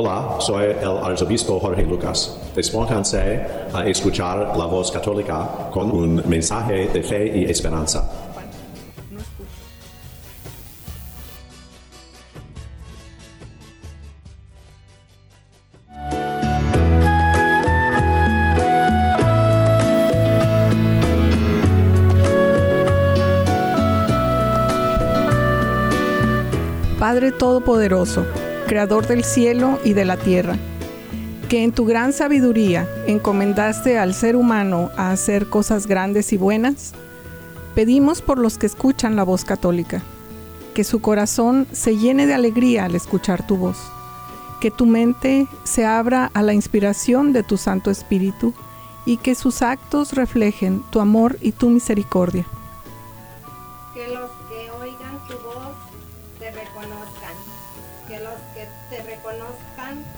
Hola, soy el arzobispo Jorge Lucas. Despónganse a escuchar la voz católica con un mensaje de fe y esperanza. Padre Todopoderoso, Creador del cielo y de la tierra, que en tu gran sabiduría encomendaste al ser humano a hacer cosas grandes y buenas, pedimos por los que escuchan la voz católica, que su corazón se llene de alegría al escuchar tu voz, que tu mente se abra a la inspiración de tu Santo Espíritu y que sus actos reflejen tu amor y tu misericordia. Que los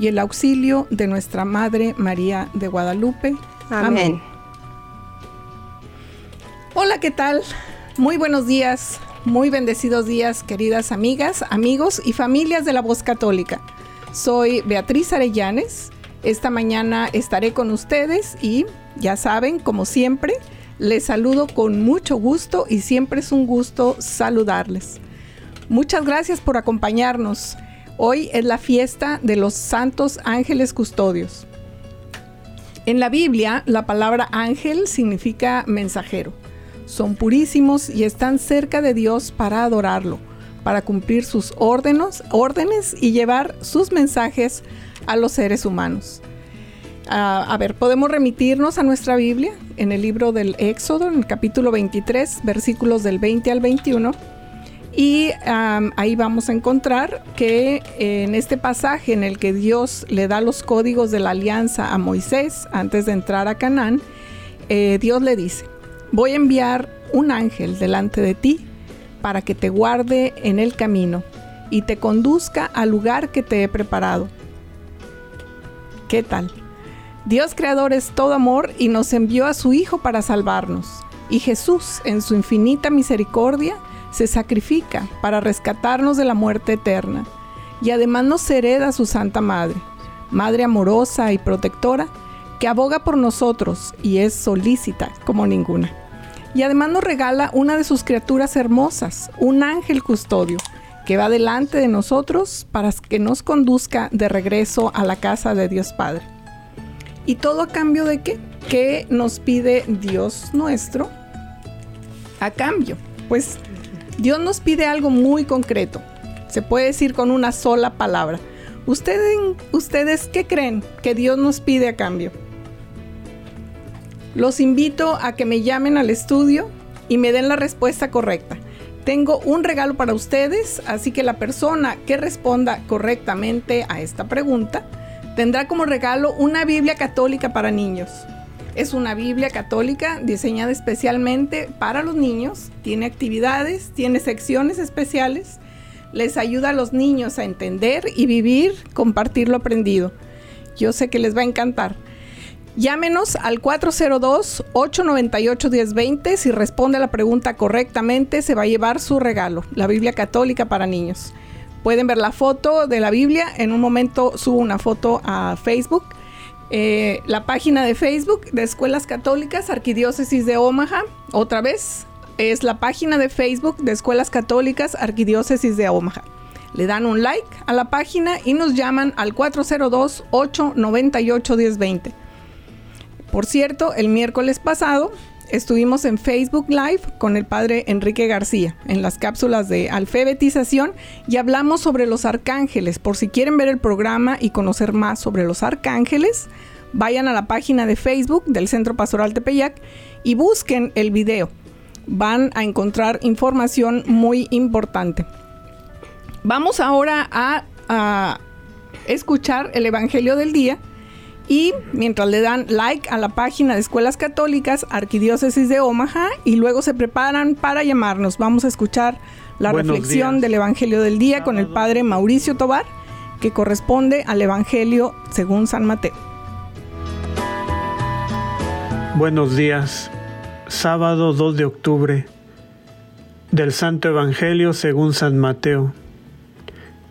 y el auxilio de nuestra Madre María de Guadalupe. Amén. Hola, ¿qué tal? Muy buenos días, muy bendecidos días, queridas amigas, amigos y familias de la Voz Católica. Soy Beatriz Arellanes. Esta mañana estaré con ustedes y, ya saben, como siempre, les saludo con mucho gusto y siempre es un gusto saludarles. Muchas gracias por acompañarnos. Hoy es la fiesta de los santos ángeles custodios. En la Biblia, la palabra ángel significa mensajero. Son purísimos y están cerca de Dios para adorarlo, para cumplir sus órdenes, órdenes y llevar sus mensajes a los seres humanos. Uh, a ver, podemos remitirnos a nuestra Biblia en el libro del Éxodo, en el capítulo 23, versículos del 20 al 21 y ahí vamos a encontrar que en este pasaje en el que Dios le da los códigos de la alianza a Moisés antes de entrar a Canaán, eh, Dios le dice, voy a enviar un ángel delante de ti para que te guarde en el camino y te conduzca al lugar que te he preparado. ¿Qué tal? Dios creador es todo amor y nos envió a su Hijo para salvarnos. Y Jesús, en su infinita misericordia, se sacrifica para rescatarnos de la muerte eterna y además nos hereda su Santa Madre, Madre amorosa y protectora, que aboga por nosotros y es solícita como ninguna. Y además nos regala una de sus criaturas hermosas, un ángel custodio, que va delante de nosotros para que nos conduzca de regreso a la casa de Dios Padre. ¿Y todo a cambio de qué? ¿Qué nos pide Dios nuestro? A cambio, pues Dios nos pide algo muy concreto. Se puede decir con una sola palabra. ¿Ustedes, ¿Ustedes qué creen que Dios nos pide a cambio? Los invito a que me llamen al estudio y me den la respuesta correcta. Tengo un regalo para ustedes, así que la persona que responda correctamente a esta pregunta tendrá como regalo una Biblia católica para niños. Es una Biblia católica diseñada especialmente para los niños, tiene actividades, tiene secciones especiales, les ayuda a los niños a entender y vivir, compartir lo aprendido. Yo sé que les va a encantar. Llámenos al 402-898-1020. Si responde a la pregunta correctamente, se va a llevar su regalo, la Biblia Católica para Niños. Pueden ver la foto de la Biblia. En un momento subo una foto a Facebook. Eh, la página de Facebook de Escuelas Católicas, Arquidiócesis de Omaha. Otra vez, es la página de Facebook de Escuelas Católicas, Arquidiócesis de Omaha. Le dan un like a la página y nos llaman al 402-898-1020. Por cierto, el miércoles pasado estuvimos en Facebook Live con el padre Enrique García en las cápsulas de alfabetización y hablamos sobre los arcángeles. Por si quieren ver el programa y conocer más sobre los arcángeles, vayan a la página de Facebook del Centro Pastoral Tepeyac y busquen el video. Van a encontrar información muy importante. Vamos ahora a, a escuchar el Evangelio del Día y mientras le dan like a la página de Escuelas Católicas Arquidiócesis de Omaha y luego se preparan para llamarnos. Vamos a escuchar la reflexión del Evangelio del día con el Padre Mauricio Tobar, que corresponde al Evangelio según San Mateo. Buenos días, sábado 2 de octubre del Santo Evangelio según San Mateo.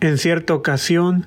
En cierta ocasión,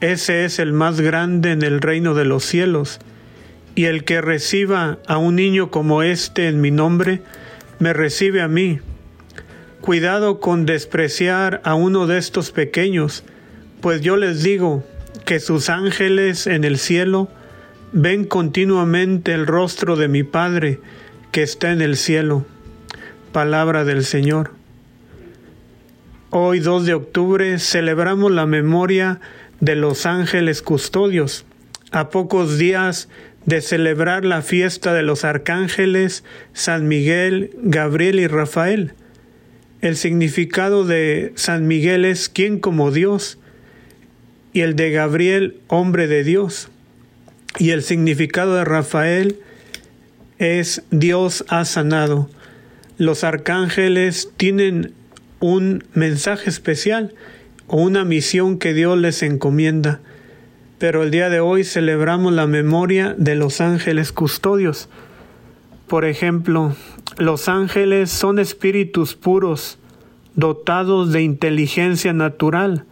ese es el más grande en el reino de los cielos. Y el que reciba a un niño como este en mi nombre, me recibe a mí. Cuidado con despreciar a uno de estos pequeños, pues yo les digo que sus ángeles en el cielo ven continuamente el rostro de mi Padre que está en el cielo. Palabra del Señor. Hoy 2 de octubre celebramos la memoria de los ángeles custodios, a pocos días de celebrar la fiesta de los arcángeles San Miguel, Gabriel y Rafael. El significado de San Miguel es quien como Dios y el de Gabriel hombre de Dios. Y el significado de Rafael es Dios ha sanado. Los arcángeles tienen un mensaje especial o una misión que Dios les encomienda. Pero el día de hoy celebramos la memoria de los ángeles custodios. Por ejemplo, los ángeles son espíritus puros, dotados de inteligencia natural,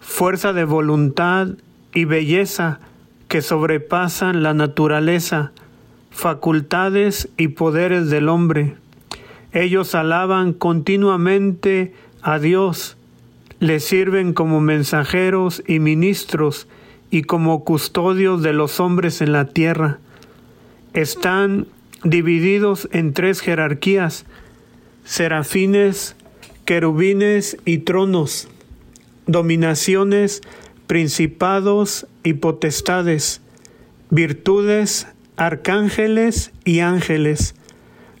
fuerza de voluntad y belleza que sobrepasan la naturaleza, facultades y poderes del hombre. Ellos alaban continuamente a Dios, le sirven como mensajeros y ministros y como custodios de los hombres en la tierra. Están divididos en tres jerarquías, serafines, querubines y tronos, dominaciones, principados y potestades, virtudes, arcángeles y ángeles,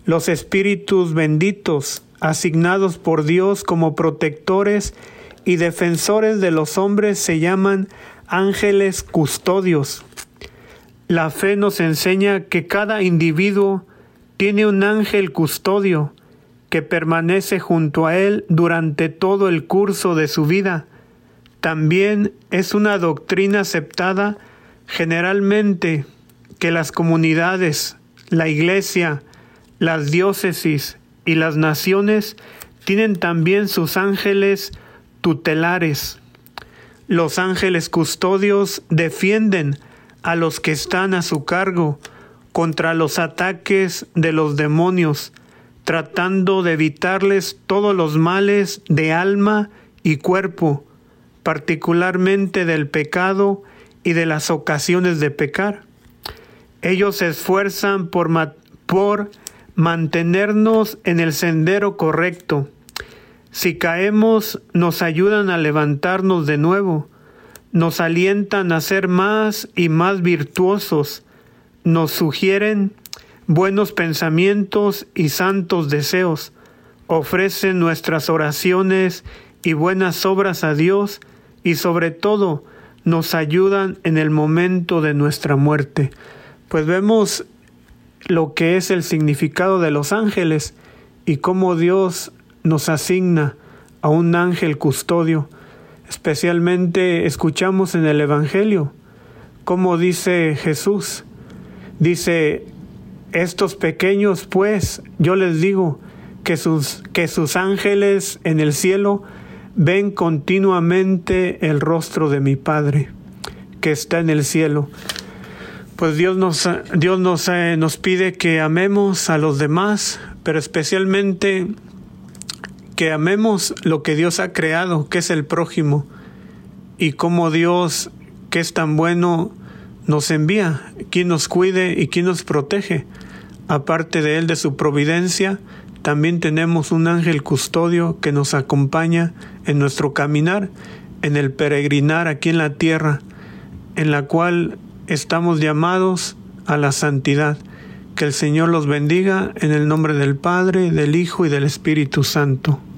los espíritus benditos asignados por Dios como protectores y defensores de los hombres se llaman ángeles custodios. La fe nos enseña que cada individuo tiene un ángel custodio que permanece junto a él durante todo el curso de su vida. También es una doctrina aceptada generalmente que las comunidades, la iglesia, las diócesis y las naciones tienen también sus ángeles tutelares. Los ángeles custodios defienden a los que están a su cargo contra los ataques de los demonios, tratando de evitarles todos los males de alma y cuerpo, particularmente del pecado y de las ocasiones de pecar. Ellos se esfuerzan por, por mantenernos en el sendero correcto, si caemos, nos ayudan a levantarnos de nuevo, nos alientan a ser más y más virtuosos, nos sugieren buenos pensamientos y santos deseos, ofrecen nuestras oraciones y buenas obras a Dios y sobre todo nos ayudan en el momento de nuestra muerte. Pues vemos lo que es el significado de los ángeles y cómo Dios nos asigna a un ángel custodio. Especialmente escuchamos en el Evangelio como dice Jesús. Dice, Estos pequeños, pues, yo les digo, que sus, que sus ángeles en el cielo ven continuamente el rostro de mi Padre, que está en el cielo. Pues Dios nos, Dios nos, eh, nos pide que amemos a los demás, pero especialmente que amemos lo que Dios ha creado, que es el prójimo, y cómo Dios, que es tan bueno, nos envía, quien nos cuide y quien nos protege. Aparte de Él, de su providencia, también tenemos un ángel custodio que nos acompaña en nuestro caminar, en el peregrinar aquí en la tierra, en la cual estamos llamados a la santidad. Que el Señor los bendiga en el nombre del Padre, del Hijo y del Espíritu Santo.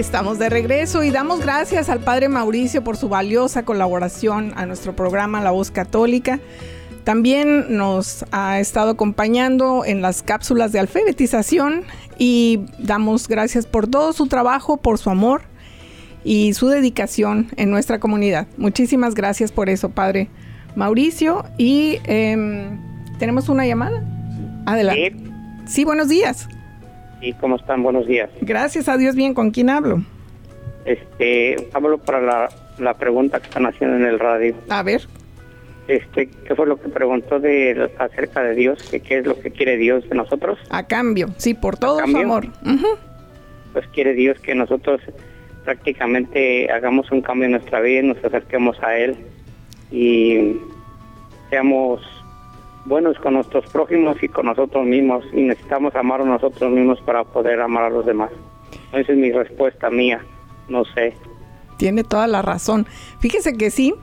Estamos de regreso y damos gracias al Padre Mauricio por su valiosa colaboración a nuestro programa La Voz Católica. También nos ha estado acompañando en las cápsulas de alfabetización y damos gracias por todo su trabajo, por su amor y su dedicación en nuestra comunidad. Muchísimas gracias por eso, Padre Mauricio. Y em, tenemos una llamada. Adelante. sí, buenos días. ¿Y cómo están? Buenos días. Gracias a Dios, bien. ¿Con quién hablo? Este, hablo para la, la pregunta que están haciendo en el radio. A ver. Este, ¿qué fue lo que preguntó de acerca de Dios? ¿Qué, ¿Qué es lo que quiere Dios de nosotros? A cambio, sí, por todo su amor. Pues quiere Dios que nosotros prácticamente hagamos un cambio en nuestra vida nos acerquemos a Él y seamos buenos con nuestros prójimos y con nosotros mismos y necesitamos amar a nosotros mismos para poder amar a los demás. Esa es mi respuesta mía, no sé. Tiene toda la razón. Fíjese que sí,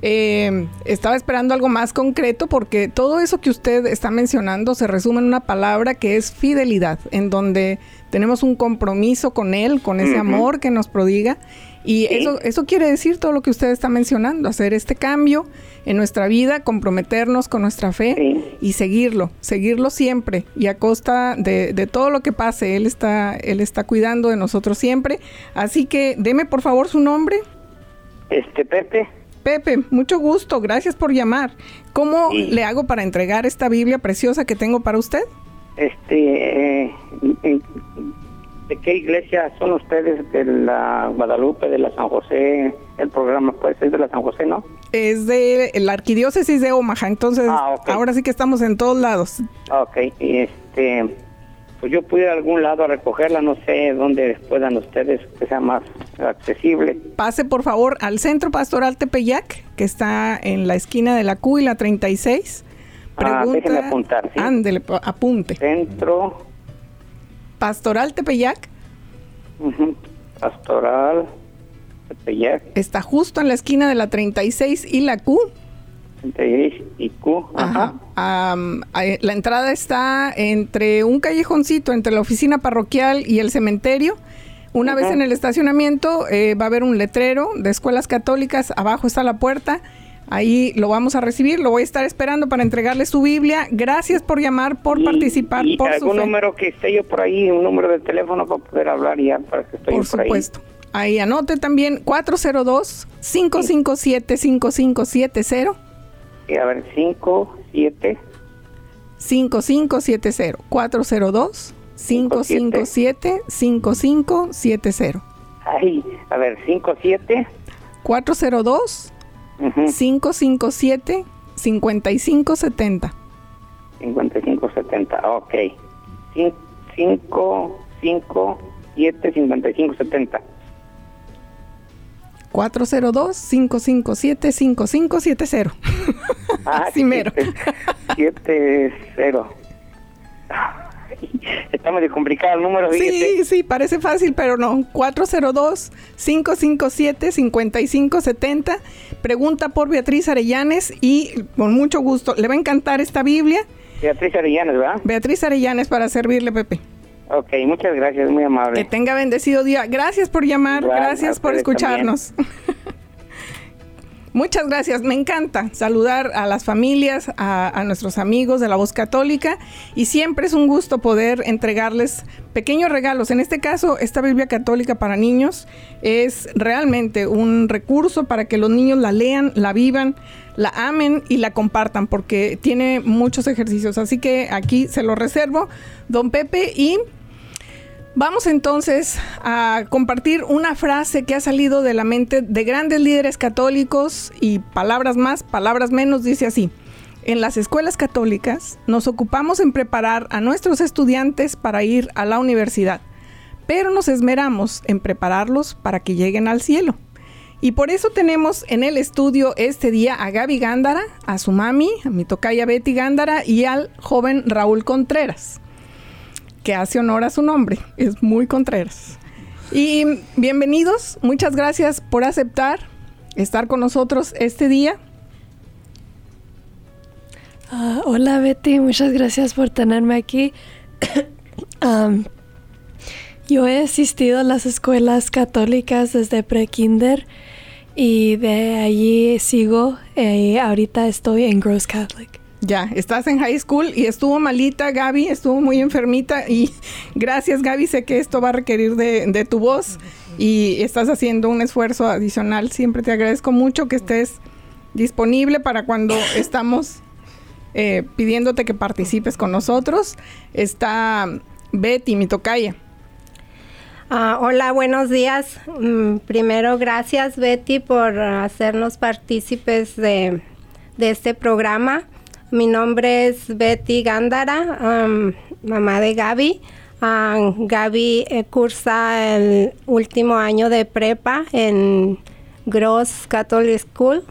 eh, estaba esperando algo más concreto porque todo eso que usted está mencionando se resume en una palabra que es fidelidad, en donde tenemos un compromiso con Él, con ese amor que nos prodiga. Y eso, eso quiere decir todo lo que usted está mencionando, hacer este cambio en nuestra vida, comprometernos con nuestra fe y seguirlo, seguirlo siempre y a costa de, de, todo lo que pase, Él está, Él está cuidando de nosotros siempre. Así que deme por favor su nombre. Este Pepe. Pepe, mucho gusto, gracias por llamar. ¿Cómo le hago para entregar esta Biblia preciosa que tengo para usted? Este, eh, ¿de qué iglesia son ustedes? ¿De la Guadalupe, de la San José? El programa pues es de la San José, ¿no? Es de la arquidiócesis de Omaha, entonces Ah, ahora sí que estamos en todos lados. Ok, y este, pues yo pude ir a algún lado a recogerla, no sé dónde puedan ustedes que sea más accesible. Pase por favor al Centro Pastoral Tepeyac, que está en la esquina de la Q y la 36. Ah, déjeme apuntar, ¿sí? Ándele, apunte. Centro Pastoral Tepeyac Pastoral Tepeyac, está justo en la esquina de la 36 y la Q. 36 y Q. Ajá. La entrada está entre un callejoncito, entre la oficina parroquial y el cementerio. Una vez en el estacionamiento eh, va a haber un letrero de escuelas católicas, abajo está la puerta, ahí lo vamos a recibir, lo voy a estar esperando para entregarle su Biblia. Gracias por llamar, por Y- participar, y por su algún fe. número que esté yo por ahí, un número de teléfono para poder hablar ya, para que estoy Por por ahí. supuesto. Ahí anote también 402-557-5570. Y a ver, 5, 7, 5570 402 557 5570 ay, a ver, 5, 7, 402 ujú, 557 5570 55, 70, ok. 5, 5, 7, 55, 70. 402 557 5570 Ah, Así mero. 7, 0. Está medio complicado el número, Sí, sí, parece fácil, pero no. 402-557-5570. Pregunta por Beatriz Arellanes y con mucho gusto. Le va a encantar esta Biblia. Beatriz Arellanes, ¿verdad? Beatriz Arellanes para servirle, Pepe. Ok, muchas gracias, muy amable. Que tenga bendecido día. Gracias por llamar, gracias por escucharnos. Muchas gracias, me encanta saludar a las familias, a, nuestros amigos de la voz católica y siempre es un gusto poder entregarles pequeños regalos. En este caso, esta Biblia católica para niños es realmente un recurso para que los niños la lean, la vivan, la amen y la compartan porque tiene muchos ejercicios. Así que aquí se lo reservo, don Pepe, y Vamos entonces a compartir una frase que ha salido de la mente de grandes líderes católicos y palabras más, palabras menos, dice así. En las escuelas católicas nos ocupamos en preparar a nuestros estudiantes para ir a la universidad, pero nos esmeramos en prepararlos para que lleguen al cielo. Y por eso tenemos en el estudio este día a Gaby Gándara, a su mami, a mi tocaya Betty Gándara y al joven Raúl Contreras que hace honor a su nombre. Es muy Contreras. Y bienvenidos, muchas gracias por aceptar estar con nosotros este día. Ah, hola Betty, muchas gracias por tenerme aquí. yo he asistido a las escuelas católicas desde pre-kinder y de allí sigo. Eh, ahorita estoy en Gross Catholic. Ya, estás en high school y estuvo malita Gaby, estuvo muy enfermita y gracias Gaby, sé que esto va a requerir de, tu voz y estás haciendo un esfuerzo adicional. Siempre te agradezco mucho que estés disponible para cuando estamos eh, pidiéndote que participes con nosotros. Está Betty, mi tocaya. Ah, hola, buenos días. Mm, primero, gracias Betty por hacernos partícipes de, de este programa. Mi nombre es Betty Gándara, mamá de Gaby. Gaby eh, cursa el último año de prepa en Gross Catholic School.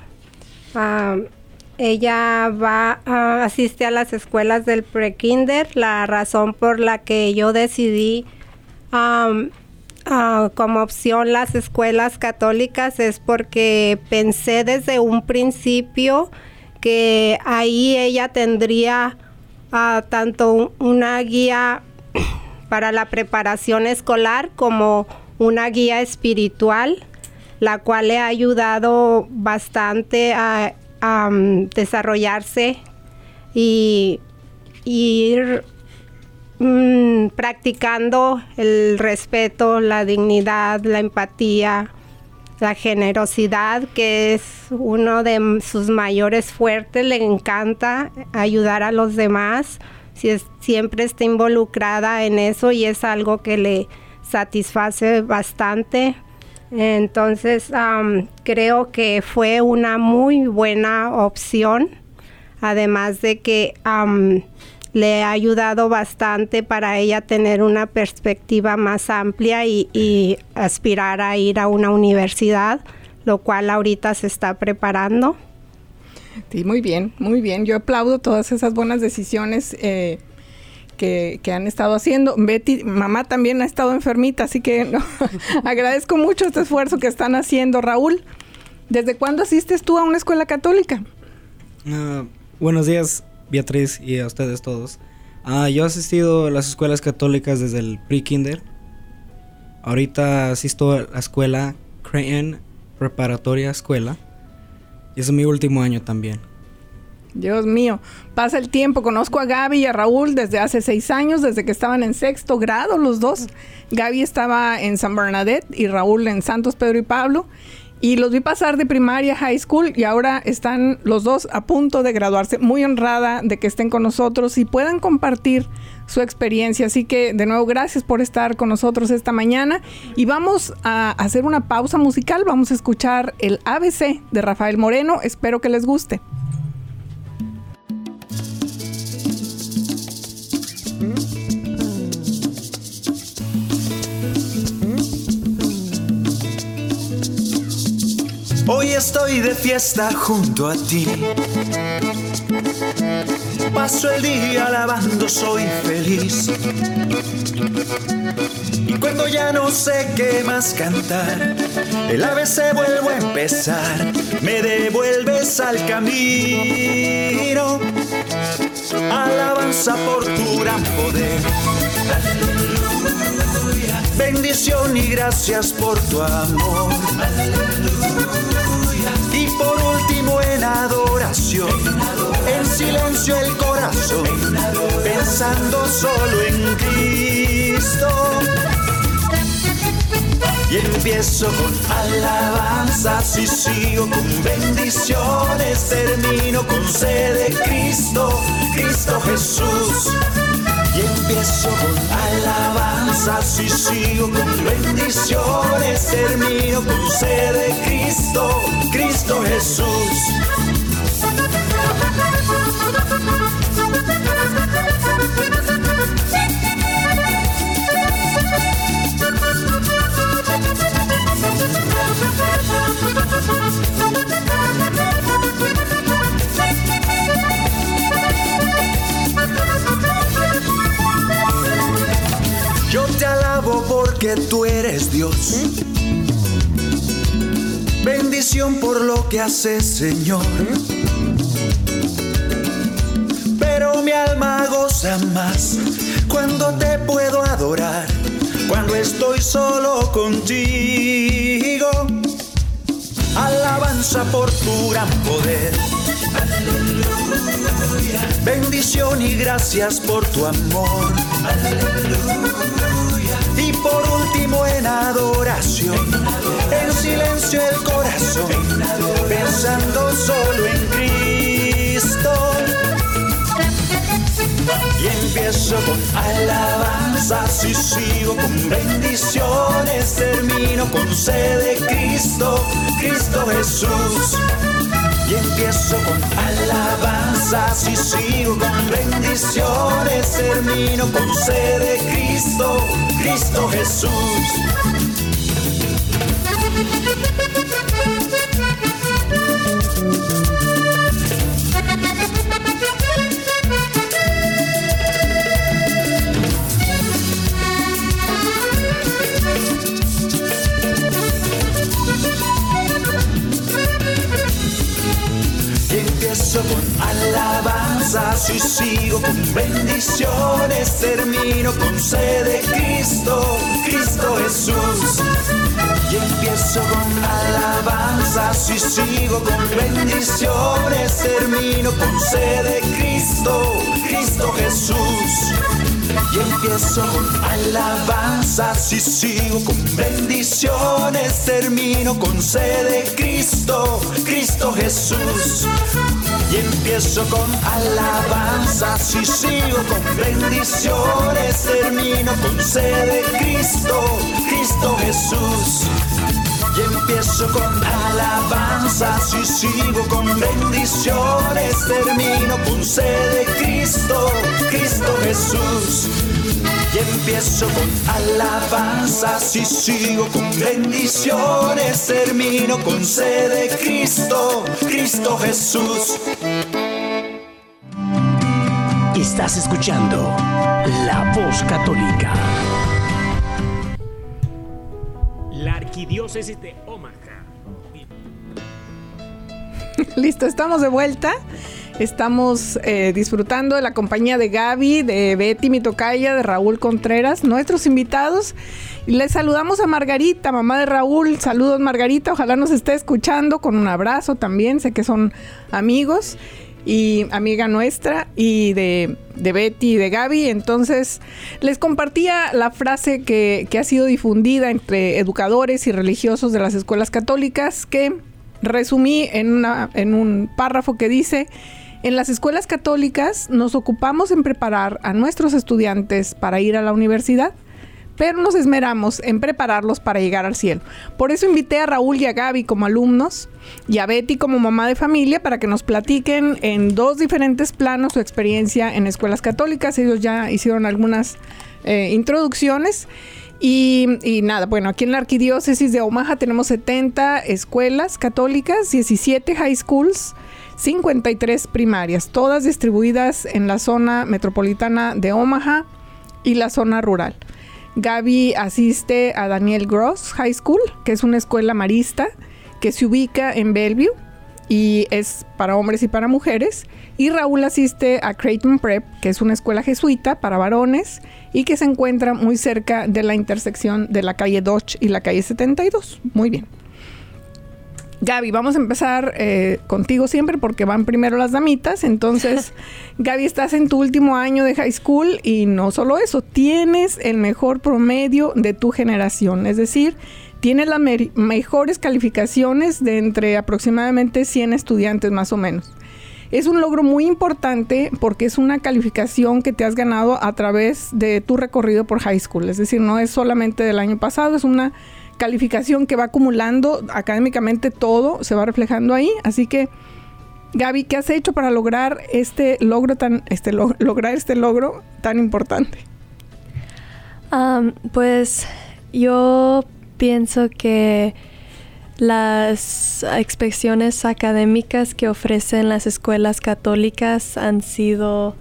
ella va, a asiste a las escuelas del pre-kinder. La razón por la que yo decidí como opción las escuelas católicas es porque pensé desde un principio ahí ella tendría ah, tanto una guía para la preparación escolar como una guía espiritual, la cual le ha ayudado bastante a, mm, desarrollarse y, ir mm, practicando el respeto, la dignidad, la empatía, la generosidad, que es uno de sus mayores fuertes, le encanta ayudar a los demás, si siempre está involucrada en eso y es algo que le satisface bastante. Entonces creo que fue una muy buena opción, además de que le ha ayudado bastante para ella tener una perspectiva más amplia y, aspirar a ir a una universidad, lo cual ahorita se está preparando. Sí, muy bien, muy bien. Yo aplaudo todas esas buenas decisiones eh, que, han estado haciendo. Betty, mamá también ha estado enfermita, así que agradezco mucho este esfuerzo que están haciendo. Raúl, ¿desde cuándo asistes tú a una escuela católica? Ah, buenos días. Beatriz y a ustedes todos. Ah, yo he asistido a las escuelas católicas desde el pre-kinder. Ahorita asisto a la escuela Creighton Preparatoria Escuela. Y es mi último año también. Dios mío, pasa el tiempo. Conozco a Gaby y a Raúl desde hace seis años, desde que estaban en sexto grado los dos. Gaby estaba en San Bernadette y Raúl en Santos Pedro y Pablo. Y los vi pasar de primaria a high school y ahora están los dos a punto de graduarse. Muy honrada de que estén con nosotros y puedan compartir su experiencia. Así que de nuevo gracias por estar con nosotros esta mañana y vamos a hacer una pausa musical. Vamos a escuchar el ABC de Rafael Moreno. Espero que les guste. Hoy estoy de fiesta junto a ti. Paso el día alabando, soy feliz. Y cuando ya no sé qué más cantar, el ave se vuelve a empezar. Me devuelves al camino. Alabanza por tu gran poder. Bendición y gracias por tu amor. En adoración, en silencio el corazón, pensando solo en Cristo. Y empiezo con alabanzas y sigo con bendiciones, termino con sede Cristo, Cristo Jesús. Y empiezo con alabanzas y sigo con bendiciones, termino con sede Cristo, Cristo Jesús. Yo te alabo porque tú eres Dios. Bendición por lo que haces, Señor. Pero mi alma goza más cuando te puedo adorar, cuando estoy solo contigo. Alabanza por tu gran poder. Bendición y gracias por tu amor. Y por último en adoración, en silencio el corazón, pensando solo en Cristo. Y empiezo con alabanzas y sigo con bendiciones, termino con sede Cristo, Cristo Jesús. Y empiezo con alabanzas y sigo con bendiciones, termino con sede Cristo, Cristo Jesús. Empiezo con alabanzas y sigo con bendiciones, termino con Cristo, y sigo con bendiciones, termino con sede Cristo, Cristo Jesús. Y empiezo con alabanzas y sigo con bendiciones, termino con sede Cristo, Cristo Jesús. Y empiezo con alabanzas y sigo con bendiciones, termino con sede Cristo, Cristo Jesús. Y empiezo con alabanzas y sigo con bendiciones, termino con sede Cristo, Cristo Jesús. Y empiezo con alabanzas y sigo con bendiciones, termino con sede Cristo, Cristo Jesús. Estás escuchando La Voz Católica. Arquidiócesis de Omaha. Listo, estamos de vuelta. Estamos eh, disfrutando de la compañía de Gaby, de Betty Mitocaya, de Raúl Contreras, nuestros invitados. Les saludamos a Margarita, mamá de Raúl. Saludos, Margarita. Ojalá nos esté escuchando con un abrazo también. Sé que son amigos y amiga nuestra y de, de Betty y de Gaby. Entonces, les compartía la frase que, que ha sido difundida entre educadores y religiosos de las escuelas católicas que resumí en, una, en un párrafo que dice, en las escuelas católicas nos ocupamos en preparar a nuestros estudiantes para ir a la universidad, pero nos esmeramos en prepararlos para llegar al cielo. Por eso invité a Raúl y a Gaby como alumnos y a Betty como mamá de familia para que nos platiquen en dos diferentes planos su experiencia en escuelas católicas. Ellos ya hicieron algunas eh, introducciones. Y, y, nada, bueno, aquí en la arquidiócesis de Omaha tenemos 70 escuelas católicas, 17 high schools, 53 primarias, todas distribuidas en la zona metropolitana de Omaha y la zona rural. Gaby asiste a Daniel Gross High School, que es una escuela marista que se ubica en Bellevue. y es para hombres y para mujeres. Y Raúl asiste a Creighton Prep, que es una escuela jesuita para varones y que se encuentra muy cerca de la intersección de la calle Dodge y la calle 72. Muy bien. Gaby, vamos a empezar eh, contigo siempre porque van primero las damitas. Entonces, Gaby, estás en tu último año de high school y no solo eso, tienes el mejor promedio de tu generación. Es decir, tienes las mejores calificaciones de entre aproximadamente 100 estudiantes más o menos. Es un logro muy importante porque es una calificación que te has ganado a través de tu recorrido por high school. Es decir, no es solamente del año pasado, es una calificación que va acumulando académicamente todo, se va reflejando ahí. Así que, Gaby, ¿qué has hecho para lograr este logro tan, este lograr este logro tan importante? pues yo pienso que las inspecciones académicas que ofrecen las escuelas católicas han sido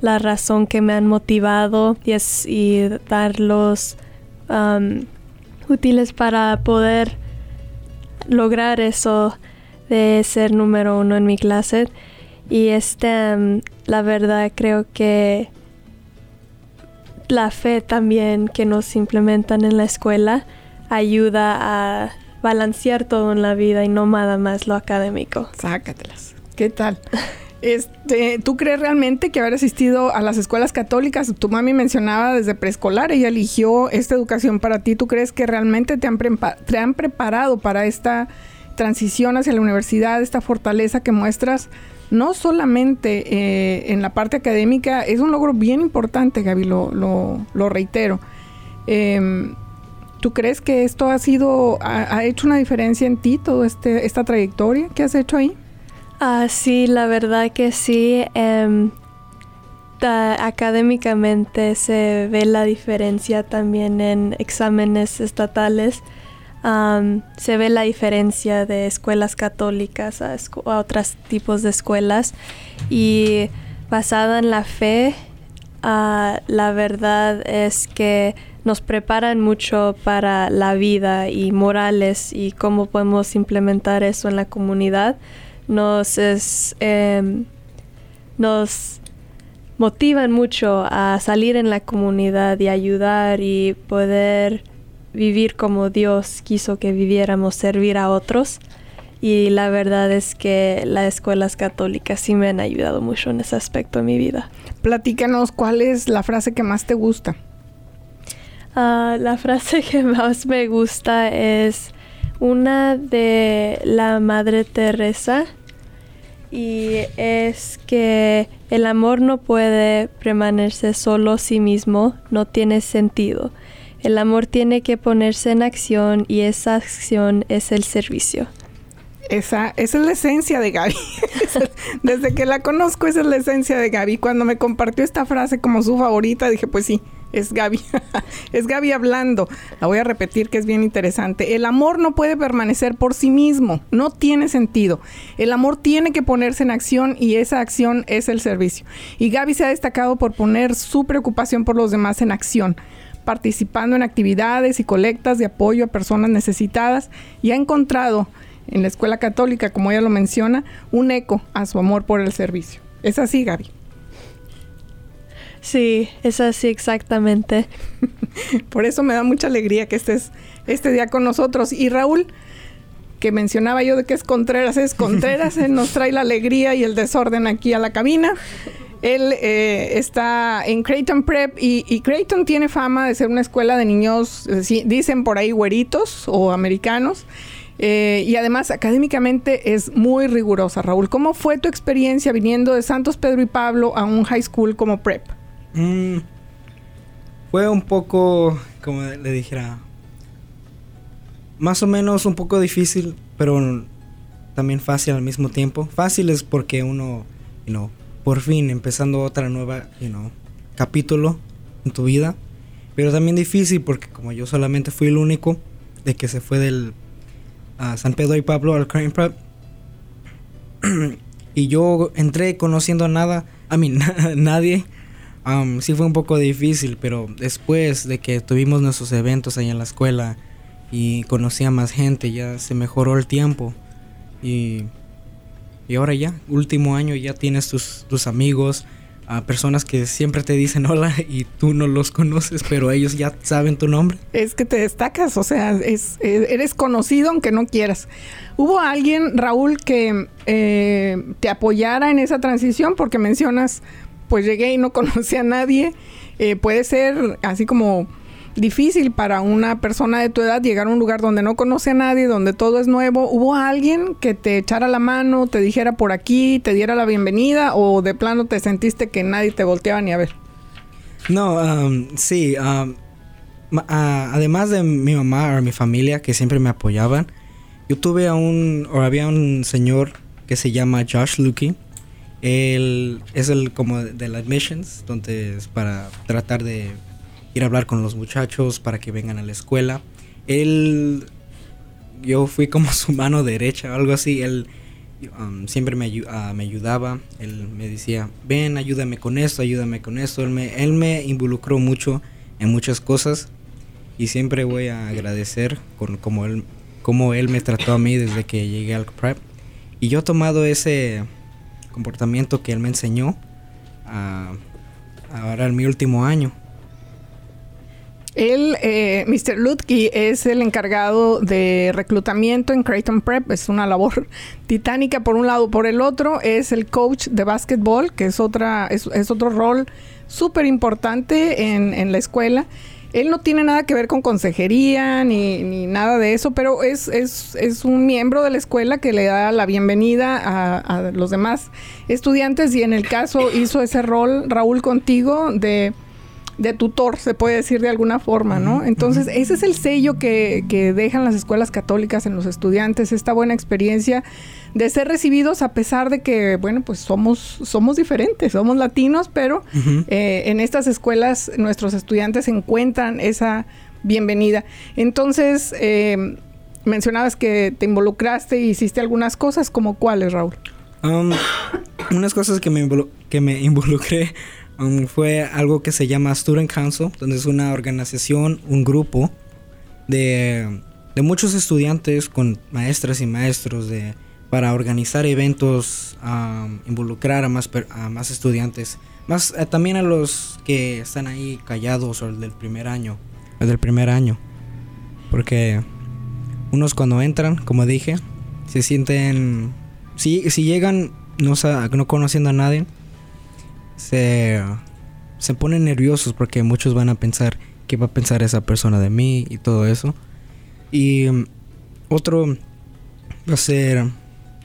la razón que me han motivado y, es, útiles para poder lograr eso de ser número uno en mi clase. Y este, la verdad creo que la fe también que nos implementan en la escuela ayuda a balancear todo en la vida y no nada más lo académico. Sácatelas. ¿Qué tal? Este, ¿Tú crees realmente que haber asistido a las escuelas católicas, tu mami mencionaba desde preescolar, ella eligió esta educación para ti, ¿tú crees que realmente te han, preparado para esta transición hacia la universidad, esta fortaleza que muestras, no solamente eh, en la parte académica, es un logro bien importante, Gaby, lo, lo, reitero. Em, ¿Tú crees que esto ha sido, ha, hecho una diferencia en ti, toda este, esta trayectoria que has hecho ahí? Ah, sí, la verdad que sí. Em, académicamente se ve la diferencia también en exámenes estatales. se ve la diferencia de escuelas católicas a, otros tipos de escuelas y basada en la fe, ah, la verdad es que nos preparan mucho para la vida y morales y cómo podemos implementar eso en la comunidad. Nos, em, nos motivan mucho a salir en la comunidad y ayudar y poder vivir como Dios quiso que viviéramos, servir a otros. Y la verdad es que las escuelas católicas sí me han ayudado mucho en ese aspecto de mi vida. Platícanos cuál es la frase que más te gusta. Ah, la frase que más me gusta es una de la Madre Teresa y es que el amor no puede permanecer solo sí mismo, no tiene sentido. El amor tiene que ponerse en acción y esa acción es el servicio. Esa, esa es la esencia de Gaby. Desde que la conozco, esa es la esencia de Gaby. Cuando me compartió esta frase como su favorita, dije, pues sí, es Gaby. es Gaby hablando. La voy a repetir que es bien interesante. El amor no puede permanecer por sí mismo. No tiene sentido. El amor tiene que ponerse en acción y esa acción es el servicio. Y Gaby se ha destacado por poner su preocupación por los demás en acción participando en actividades y colectas de apoyo a personas necesitadas y ha encontrado en la escuela católica, como ella lo menciona, un eco a su amor por el servicio. Es así, Gaby. Sí, es así exactamente. Por eso me da mucha alegría que estés este día con nosotros. Y Raúl, que mencionaba yo de que es Contreras, es Contreras, él nos trae la alegría y el desorden aquí a la cabina. Él eh, está en Creighton Prep y, Creighton tiene fama de ser una escuela de niños, eh, dicen por ahí güeritos o americanos. Eh, y además académicamente es muy rigurosa, Raúl. ¿Cómo fue tu experiencia viniendo de Santos Pedro y Pablo a un high school como Prep? Mm, fue un poco, como le dijera, más o menos un poco difícil, pero también fácil al mismo tiempo. Fácil es porque uno, you por fin empezando otra nueva, you know, capítulo en tu vida. Pero también difícil porque como yo solamente fui el único de que se fue del San Pedro y Pablo al Crime Prep. y yo entré conociendo nada, a mí nadie sí fue un poco difícil, pero después de que tuvimos nuestros eventos ahí en la escuela y conocí a más gente, ya se mejoró el tiempo. Y y ahora ya, último año, ya tienes tus, tus amigos, a personas que siempre te dicen hola y tú no los conoces, pero ellos ya saben tu nombre. Es que te destacas, o sea, es, eh, eres conocido aunque no quieras. ¿Hubo alguien, Raúl, que eh, te apoyara en esa transición? Porque mencionas, pues llegué y no conocí a nadie. Eh, puede ser así como difícil para una persona de tu edad llegar a un lugar donde no conoce a nadie, donde todo es nuevo. ¿Hubo alguien que te echara la mano, te dijera por aquí, te diera la bienvenida o de plano te sentiste que nadie te volteaba ni a ver? No, um, sí. Um, además de mi mamá o mi familia que siempre me apoyaban, yo tuve a un, o había un señor que se llama Josh Lukey. Él es el como de la admissions, donde es para tratar de ir a hablar con los muchachos para que vengan a la escuela. Él, yo fui como su mano derecha o algo así. Él um, siempre me, uh, me, ayudaba. Él me decía, ven, ayúdame con esto, ayúdame con esto. Él me, él me involucró mucho en muchas cosas y siempre voy a agradecer con como él, como él me trató a mí desde que llegué al prep. Y yo he tomado ese comportamiento que él me enseñó ahora en mi último año. Él, eh, Mr. Lutke, es el encargado de reclutamiento en Creighton Prep. Es una labor titánica por un lado. Por el otro, es el coach de básquetbol, que es, otra, es, otro rol súper importante en, la escuela. Él no tiene nada que ver con consejería ni, nada de eso, pero es, es, es, un miembro de la escuela que le da la bienvenida a los demás estudiantes y en el caso hizo ese rol, Raúl, contigo de de tutor, se puede decir de alguna forma, ¿no? Entonces, ese es el sello que, que, dejan las escuelas católicas en los estudiantes, esta buena experiencia de ser recibidos a pesar de que, bueno, pues somos, somos diferentes, somos latinos, pero eh, en estas escuelas nuestros estudiantes encuentran esa bienvenida. Entonces, eh, mencionabas que te involucraste y hiciste algunas cosas, como cuáles, Raúl? Um, unas cosas que me, que me involucré Um, fue algo que se llama Student Council, donde es una organización, un grupo de, de muchos estudiantes con maestras y maestros de, para organizar eventos, um, involucrar a más, a más estudiantes, más eh, también a los que están ahí callados o el del primer año, el del primer año, porque unos cuando entran, como dije, se sienten, si, si llegan no, no conociendo a nadie, se, se ponen nerviosos porque muchos van a pensar qué va a pensar esa persona de mí y todo eso. Y um, otro va a ser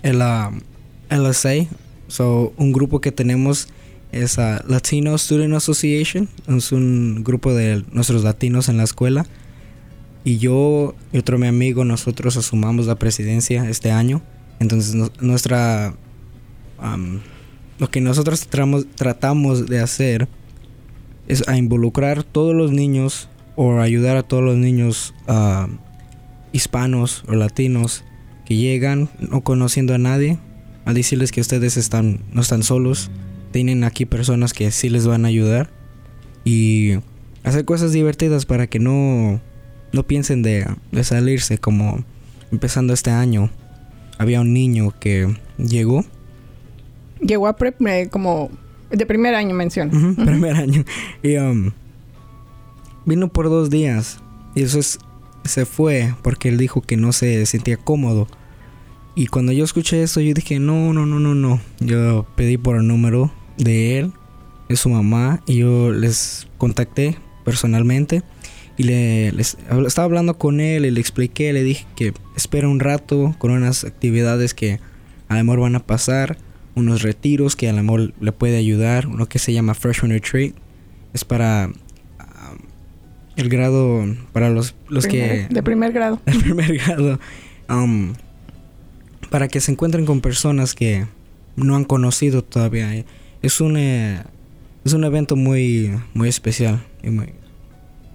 el uh, LSA, so, un grupo que tenemos es uh, Latino Student Association, es un grupo de nuestros latinos en la escuela. Y yo y otro mi amigo, nosotros asumamos la presidencia este año. Entonces nuestra um, lo que nosotros tratamos, de hacer es a involucrar todos los niños o ayudar a todos los niños ah, hispanos o latinos que llegan no conociendo a nadie a decirles que ustedes están no están solos tienen aquí personas que sí les van a ayudar y hacer cosas divertidas para que no no piensen de, de salirse como empezando este año. Había un niño que llegó llegó a prep como de primer año menciona. Primer año. Y um, vino por dos días. Y eso es, se fue porque él dijo que no se sentía cómodo. Y cuando yo escuché eso, yo dije, no, no, no, no, no. Yo pedí por el número de él, de su mamá, y yo les contacté personalmente. Y le estaba hablando con él y le expliqué, le dije que espera un rato con unas actividades que a lo mejor van a pasar unos retiros que a lo mejor le puede ayudar, uno que se llama Freshman Retreat, es para um, el grado, para los, los que... De primer grado. De primer grado. Um, para que se encuentren con personas que no han conocido todavía. Es un, eh, es un evento muy, muy especial y muy,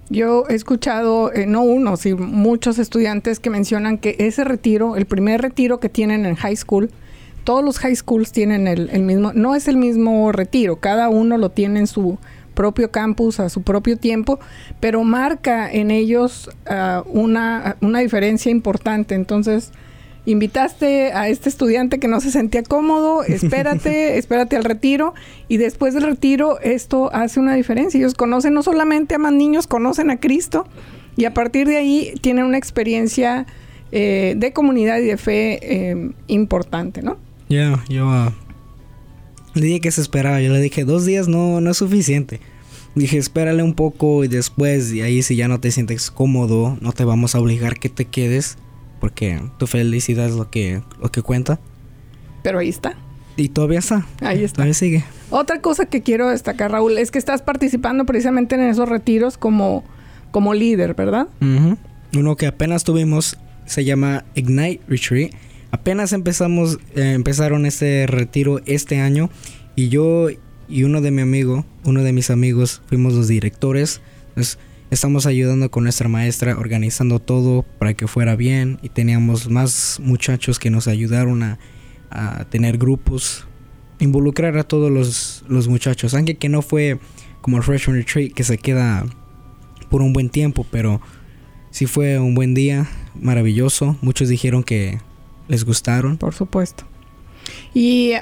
yo he escuchado, eh, no uno, sino muchos estudiantes que mencionan que ese retiro, el primer retiro que tienen en high school, todos los high schools tienen el, mismo, no es el mismo retiro, cada uno lo tiene en su propio campus a su propio tiempo, pero marca en ellos ah, una, una, diferencia importante. Entonces, invitaste a este estudiante que no se sentía cómodo, espérate, espérate al retiro y después del retiro esto hace una diferencia. Ellos conocen no solamente a más niños, conocen a Cristo y a partir de ahí tienen una experiencia eh, de comunidad y de fe eh, importante, ¿no? Ya, yo ah, le dije que se esperaba, yo le dije dos días no, no es suficiente. Dije, espérale un poco y después, y ahí si ya no te sientes cómodo, no te vamos a obligar que te quedes porque tu felicidad es lo que, lo que cuenta. Pero ahí está. Y todavía está. Ahí está. Todavía sigue. Otra cosa que quiero destacar, Raúl, es que estás participando precisamente en esos retiros como, como líder, ¿verdad? Uno que apenas tuvimos se llama Ignite Retreat. Apenas empezamos, eh, empezaron este retiro este año y yo y uno de mi amigo, uno de mis amigos, fuimos los directores. Estamos ayudando con nuestra maestra, organizando todo para que fuera bien y teníamos más muchachos que nos ayudaron a, tener grupos, involucrar a todos los, los, muchachos, aunque que no fue como el Freshman Retreat que se queda por un buen tiempo, pero sí fue un buen día, maravilloso. Muchos dijeron que les gustaron. Por supuesto. Y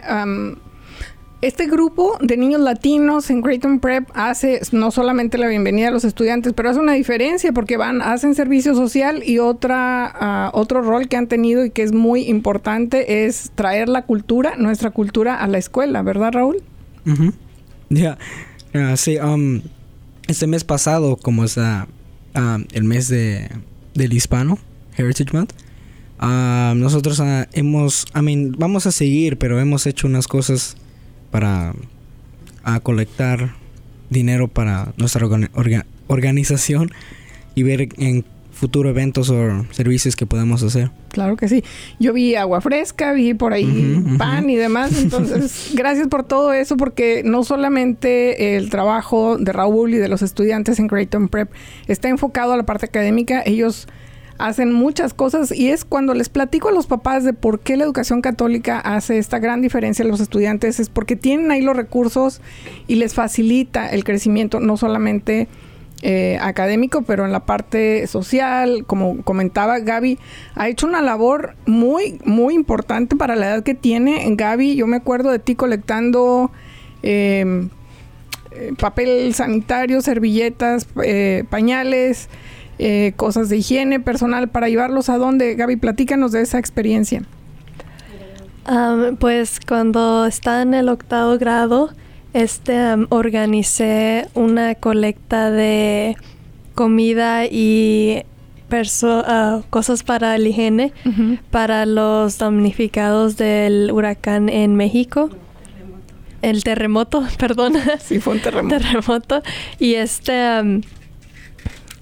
este grupo de niños latinos en Creighton Prep hace no solamente la bienvenida a los estudiantes, pero hace una diferencia porque van, hacen servicio social y otra, ah, otro rol que han tenido y que es muy importante es traer la cultura, nuestra cultura a la escuela, ¿verdad Raúl? Ya, sí, um, este mes pasado, como es ah, el mes de, del hispano, Heritage Month, nosotros hemos, I mean, vamos a seguir, pero hemos hecho unas cosas para a colectar dinero para nuestra organización y ver en futuro eventos o servicios que podemos hacer. Claro que sí. Yo vi agua fresca, vi por ahí pan y demás. Entonces, gracias por todo eso, porque no solamente el trabajo de Raúl y de los estudiantes en Creighton Prep está enfocado a la parte académica, ellos hacen muchas cosas y es cuando les platico a los papás de por qué la educación católica hace esta gran diferencia a los estudiantes, es porque tienen ahí los recursos y les facilita el crecimiento, no solamente eh, académico, pero en la parte social, como comentaba Gaby, ha hecho una labor muy, muy importante para la edad que tiene. Gaby, yo me acuerdo de ti colectando... Em, eh, papel sanitario, servilletas, eh, pañales, eh, cosas de higiene personal para llevarlos a dónde. Gaby, platícanos de esa experiencia. pues cuando estaba en el octavo grado, este organicé una colecta de comida y uh, cosas para la higiene para los damnificados del huracán en México. El terremoto, perdón. Sí, fue un terremoto. terremoto. Y este...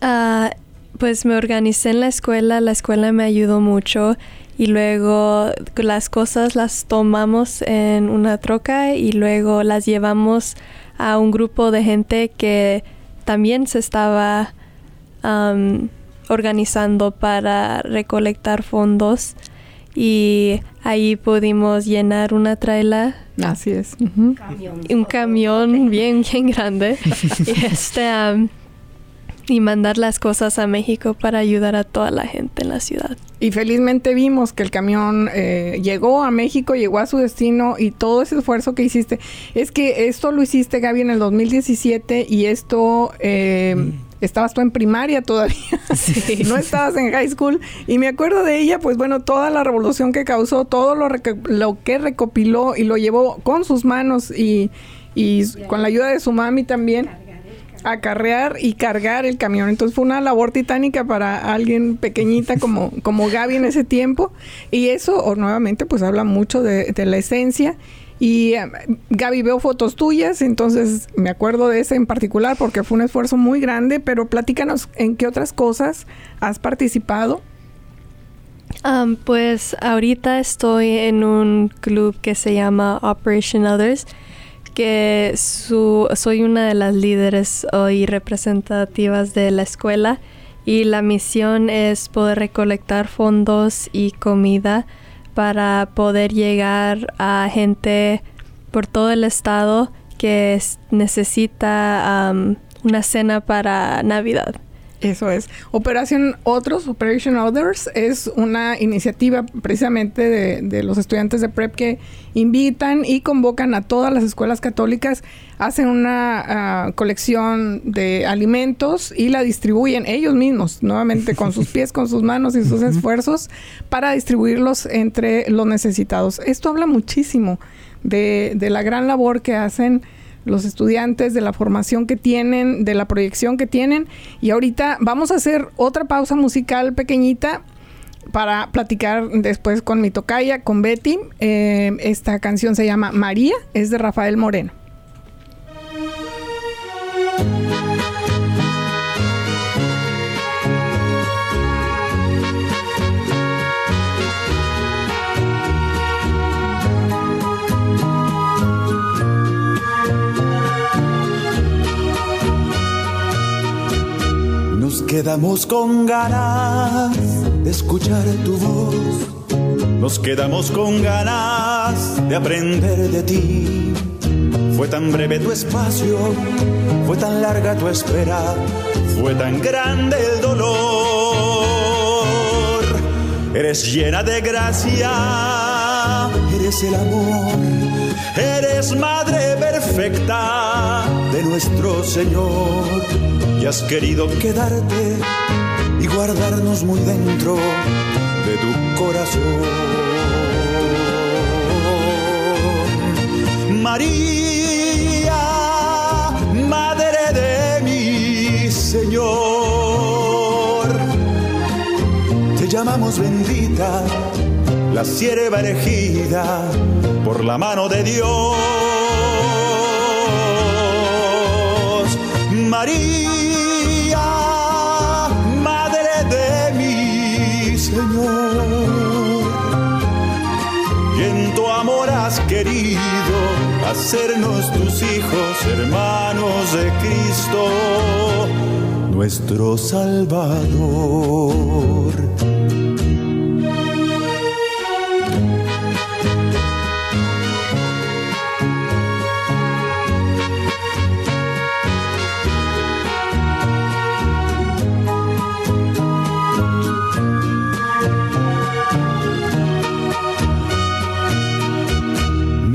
Uh, pues me organicé en la escuela, la escuela me ayudó mucho y luego las cosas las tomamos en una troca y luego las llevamos a un grupo de gente que también se estaba organizando para recolectar fondos y ahí pudimos llenar una traila. Así es. Un camión bien, bien grande. y este y mandar las cosas a México para ayudar a toda la gente en la ciudad. Y felizmente vimos que el camión eh, llegó a México, llegó a su destino y todo ese esfuerzo que hiciste. Es que esto lo hiciste, Gaby, en el 2017 y esto... Eh, mm. Estabas tú en primaria todavía, sí. no estabas en high school. Y me acuerdo de ella, pues bueno, toda la revolución que causó, todo lo, lo que recopiló y lo llevó con sus manos y, y con la ayuda de su mami también acarrear y cargar el camión. Entonces fue una labor titánica para alguien pequeñita como, como Gaby en ese tiempo. Y eso, o nuevamente, pues habla mucho de, la esencia. Y eh, Gaby, veo fotos tuyas, entonces me acuerdo de ese en particular porque fue un esfuerzo muy grande, pero platícanos en qué otras cosas has participado. pues ahorita estoy en un club que se llama Operation Others que soy una de las líderes y representativas de la escuela y la misión es poder recolectar fondos y comida para poder llegar a gente por todo el estado que necesita una cena para Navidad. Eso es. Operación Otros, Operation Others, es una iniciativa precisamente de, los estudiantes de PrEP que invitan y convocan a todas las escuelas católicas, hacen una ah, colección de alimentos y la distribuyen ellos mismos, nuevamente con sus pies, con sus manos y sus esfuerzos, para distribuirlos entre los necesitados. Esto habla muchísimo de, de la gran labor que hacen los estudiantes, de la formación que tienen, de la proyección que tienen. Y ahorita vamos a hacer otra pausa musical pequeñita para platicar después con mi tocaya, con Betty. Eh, esta canción se llama María, es de Rafael Moreno. Quedamos con ganas de escuchar tu voz. Nos quedamos con ganas de aprender de ti. Fue tan breve tu espacio, fue tan larga tu espera, fue tan grande el dolor. Eres llena de gracia, eres el amor, eres madre perfecta de nuestro Señor y has querido quedarte y guardarnos muy dentro de tu corazón. María, Madre de mi Señor, te llamamos bendita, la sierva elegida por la mano de Dios. María, querido hacernos tus hijos, hermanos de Cristo, nuestro Salvador.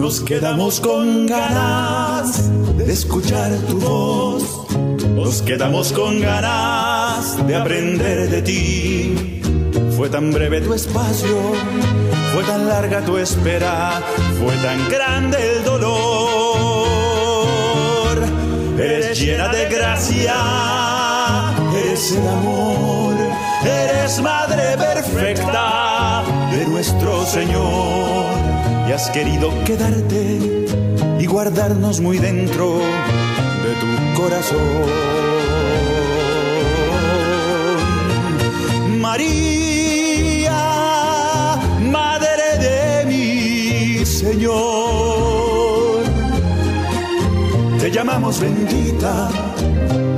Nos quedamos con ganas de escuchar tu voz. Nos quedamos con ganas de aprender de ti. Fue tan breve tu espacio, fue tan larga tu espera, fue tan grande el dolor. Eres llena de gracia, eres el amor, eres madre perfecta de nuestro Señor y has querido quedarte y guardarnos muy dentro de tu corazón. María, Madre de mi Señor, te llamamos bendita,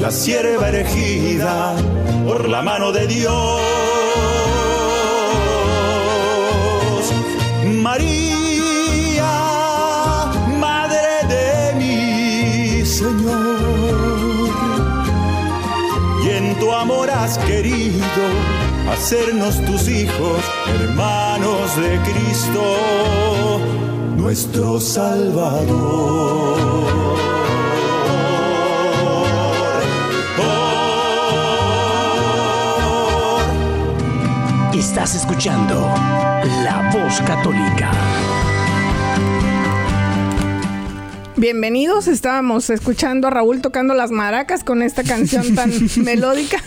la sierva elegida por la mano de Dios. Has querido hacernos tus hijos, hermanos de Cristo, nuestro Salvador. Estás escuchando La Voz Católica. Bienvenidos, estábamos escuchando a Raúl tocando las maracas con esta canción tan melódica.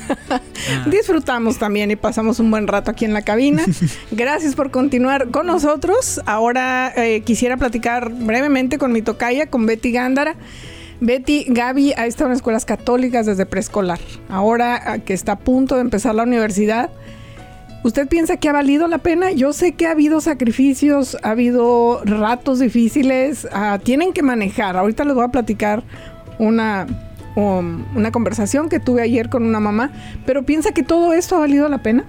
Disfrutamos también y pasamos un buen rato aquí en la cabina. Gracias por continuar con nosotros. Ahora eh, quisiera platicar brevemente con mi tocaya, con Betty Gándara. Betty, Gaby ha estado en escuelas católicas desde preescolar. Ahora ah, que está a punto de empezar la universidad, ¿Usted piensa que ha valido la pena? Yo sé que ha habido sacrificios, ha habido ratos difíciles, ah, tienen que manejar. Ahorita les voy a platicar una, um, una conversación que tuve ayer con una mamá, pero ¿piensa que todo esto ha valido la pena?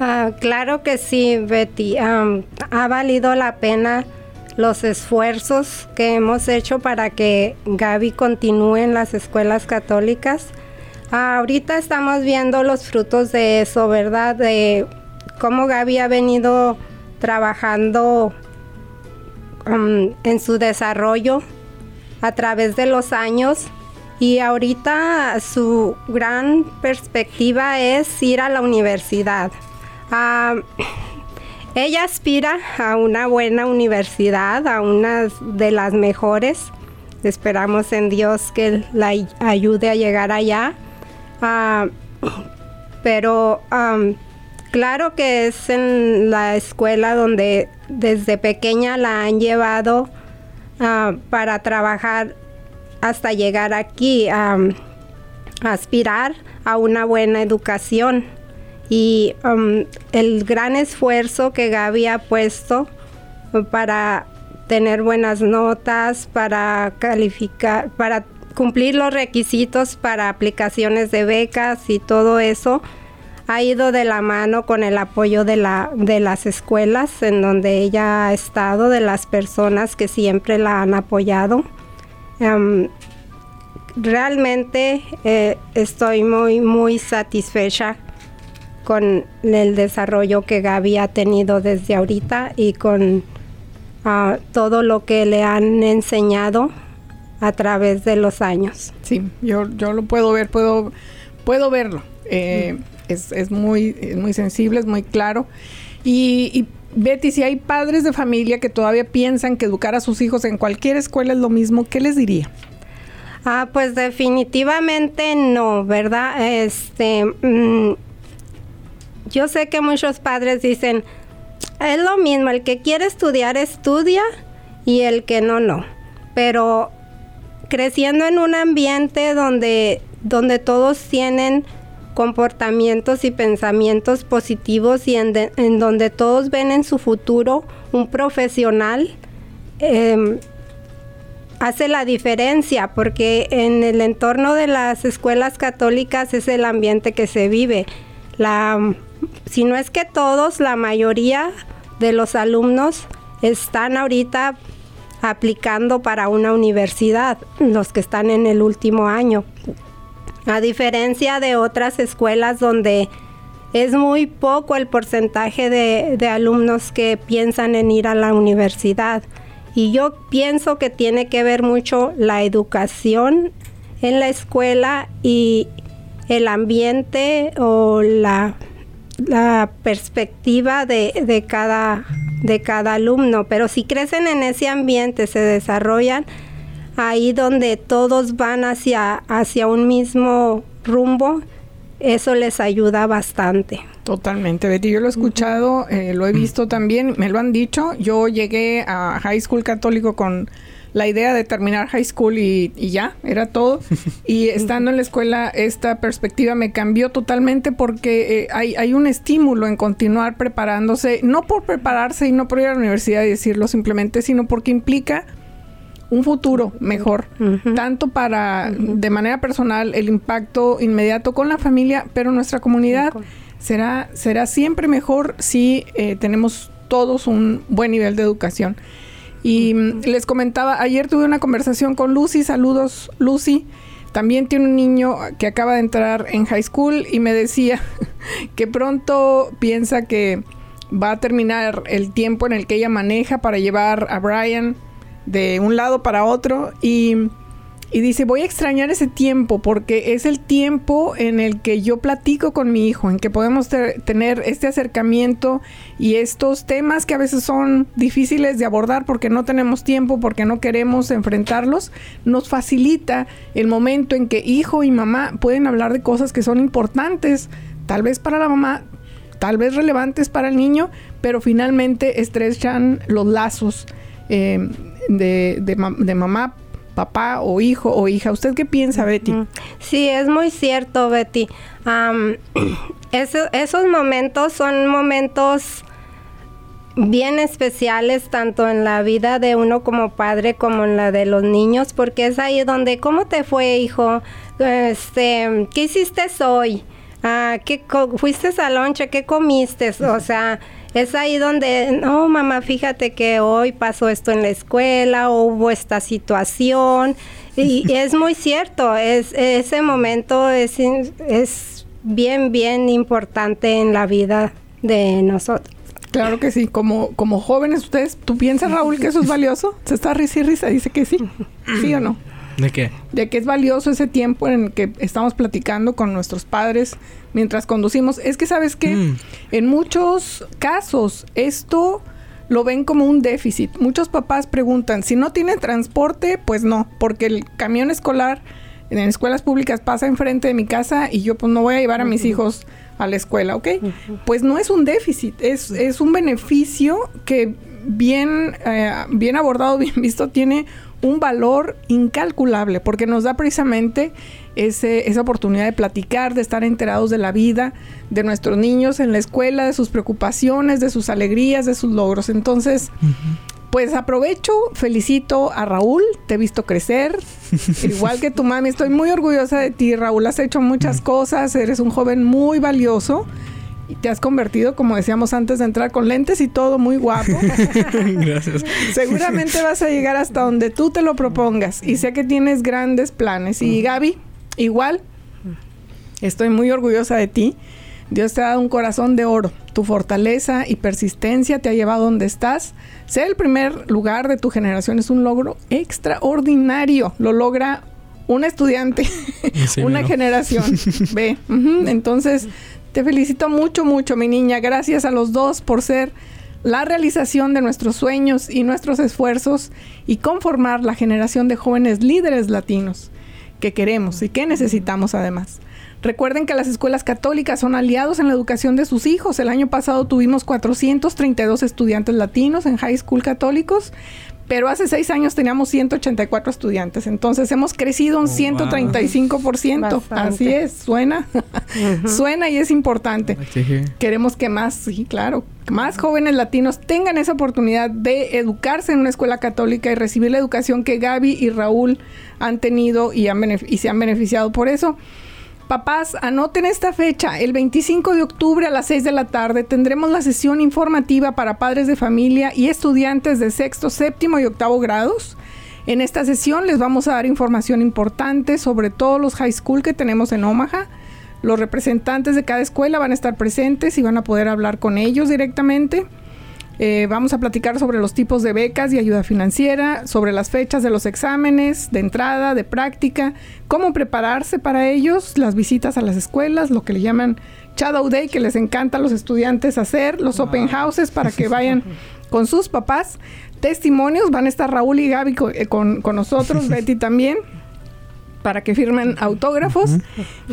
Ah, claro que sí, Betty. ha valido la pena los esfuerzos que hemos hecho para que Gaby continúe en las escuelas católicas Ahorita estamos viendo los frutos de eso, ¿verdad? De cómo Gaby ha venido trabajando um, en su desarrollo a través de los años y ahorita su gran perspectiva es ir a la universidad. Ah, ella aspira a una buena universidad, a una de las mejores. Esperamos en Dios que la ayude a llegar allá. Ah, pero claro que es en la escuela donde desde pequeña la han llevado ah, para trabajar hasta llegar aquí a aspirar a una buena educación y um, el gran esfuerzo que Gaby ha puesto para tener buenas notas, para calificar, para cumplir los requisitos para aplicaciones de becas y todo eso ha ido de la mano con el apoyo de, la, de las escuelas en donde ella ha estado, de las personas que siempre la han apoyado. Um, realmente eh, estoy muy, muy satisfecha con el desarrollo que Gaby ha tenido desde ahorita y con ah, todo lo que le han enseñado a través de los años. Sí, yo, yo lo puedo ver, puedo, puedo verlo. Eh, es, es, muy, muy sensible, es muy claro. Y, y Betty, si hay padres de familia que todavía piensan que educar a sus hijos en cualquier escuela es lo mismo, ¿qué les diría? Ah, pues definitivamente no, ¿verdad? Este, mm, yo sé que muchos padres dicen, es lo mismo, el que quiere estudiar estudia y el que no, no. Pero creciendo en un ambiente donde, donde todos tienen comportamientos y pensamientos positivos y en, donde todos ven en su futuro un profesional, em, hace la diferencia porque en el entorno de las escuelas católicas es el ambiente que se vive. La si no es que todos, la mayoría de los alumnos están ahorita aplicando para una universidad, los que están en el último año. A diferencia de otras escuelas donde es muy poco el porcentaje de, alumnos que piensan en ir a la universidad. Y yo pienso que tiene que ver mucho la educación en la escuela y el ambiente o la perspectiva de, cada, de cada alumno, pero si crecen en ese ambiente, se desarrollan ahí donde todos van hacia, hacia un mismo rumbo, eso les ayuda bastante. Totalmente, Betty. Yo lo he escuchado, eh, lo he visto también, me lo han dicho. Yo llegué a high school católico con la idea de terminar high school y, ya, era todo. Y estando en la escuela, esta perspectiva me cambió totalmente porque eh, hay, hay, un estímulo en continuar preparándose, no por prepararse y no por ir a la universidad y decirlo simplemente, sino porque implica un futuro mejor, tanto para de manera personal el impacto inmediato con la familia, pero nuestra comunidad será, será siempre mejor si eh, tenemos todos un buen nivel de educación. Y mm, les comentaba, ayer tuve una conversación con Lucy, saludos Lucy. También tiene un niño que acaba de entrar en high school y me decía que pronto piensa que va a terminar el tiempo en el que ella maneja para llevar a Brian de un lado para otro y y dice, voy a extrañar ese tiempo porque es el tiempo en el que yo platico con mi hijo, en que podemos tener este acercamiento y estos temas que a veces son difíciles de abordar porque no tenemos tiempo, porque no queremos enfrentarlos, nos facilita el momento en que hijo y mamá pueden hablar de cosas que son importantes, tal vez para la mamá, tal vez relevantes para el niño, pero finalmente estrechan los lazos eh, de, de, de mamá papá o hijo o hija. ¿Usted qué piensa, Betty? Sí, es muy cierto, Betty. esos momentos son momentos bien especiales tanto en la vida de uno como padre como en la de los niños porque es ahí donde cómo te fue hijo este qué hiciste hoy ah, ¿qué fuiste al lonche qué comiste o sea es ahí donde, no, mamá, fíjate que hoy pasó esto en la escuela, o hubo esta situación. Y, es muy cierto, es, ese momento es, es bien, bien importante en la vida de nosotros. Claro que sí, como, como jóvenes ustedes, ¿tú piensas Raúl que eso es valioso? Se está risa y risa, dice que sí, ¿sí o no? ¿De qué? De que es valioso ese tiempo en el que estamos platicando con nuestros padres mientras conducimos. Es que sabes que mm. en muchos casos esto lo ven como un déficit. Muchos papás preguntan, si no tiene transporte, pues no, porque el camión escolar en escuelas públicas pasa enfrente de mi casa y yo pues no voy a llevar a mis hijos a la escuela, ¿ok? Pues no es un déficit, es, es un beneficio que bien, eh, bien abordado, bien visto, tiene un valor incalculable porque nos da precisamente ese, esa oportunidad de platicar, de estar enterados de la vida de nuestros niños en la escuela, de sus preocupaciones, de sus alegrías, de sus logros. Entonces, pues aprovecho, felicito a Raúl, te he visto crecer, igual que tu mami, estoy muy orgullosa de ti, Raúl, has hecho muchas cosas, eres un joven muy valioso y te has convertido, como decíamos antes de entrar, con lentes y todo muy guapo. Gracias. Seguramente vas a llegar hasta donde tú te lo propongas y sé que tienes grandes planes. Y Gaby, igual, estoy muy orgullosa de ti. Dios te ha dado un corazón de oro. Tu fortaleza y persistencia te ha llevado donde estás. Ser el primer lugar de tu generación es un logro extraordinario. Lo logra un estudiante, una generación. Ve. Entonces, te felicito mucho, mucho, mi niña. Gracias a los dos por ser la realización de nuestros sueños y nuestros esfuerzos y conformar la generación de jóvenes líderes latinos que queremos y que necesitamos además. Recuerden que las escuelas católicas son aliados en la educación de sus hijos. El año pasado tuvimos 432 estudiantes latinos en high school católicos, pero hace seis años teníamos 184 estudiantes, entonces hemos crecido un 135%. Así es, suena, suena y es importante. Queremos que más, sí, claro, más jóvenes latinos tengan esa oportunidad de educarse en una escuela católica y recibir la educación que Gaby y Raúl han tenido y, han y se han beneficiado por eso. Papás, anoten esta fecha. El 25 de octubre a las 6 de la tarde tendremos la sesión informativa para padres de familia y estudiantes de sexto, séptimo y octavo grados. En esta sesión les vamos a dar información importante sobre todos los high school que tenemos en Omaha. Los representantes de cada escuela van a estar presentes y van a poder hablar con ellos directamente. Eh, vamos a platicar sobre los tipos de becas y ayuda financiera, sobre las fechas de los exámenes, de entrada, de práctica, cómo prepararse para ellos, las visitas a las escuelas, lo que le llaman Shadow Day, que les encanta a los estudiantes hacer, los open houses para que vayan con sus papás. Testimonios, van a estar Raúl y Gaby con, eh, con nosotros, Betty también para que firmen autógrafos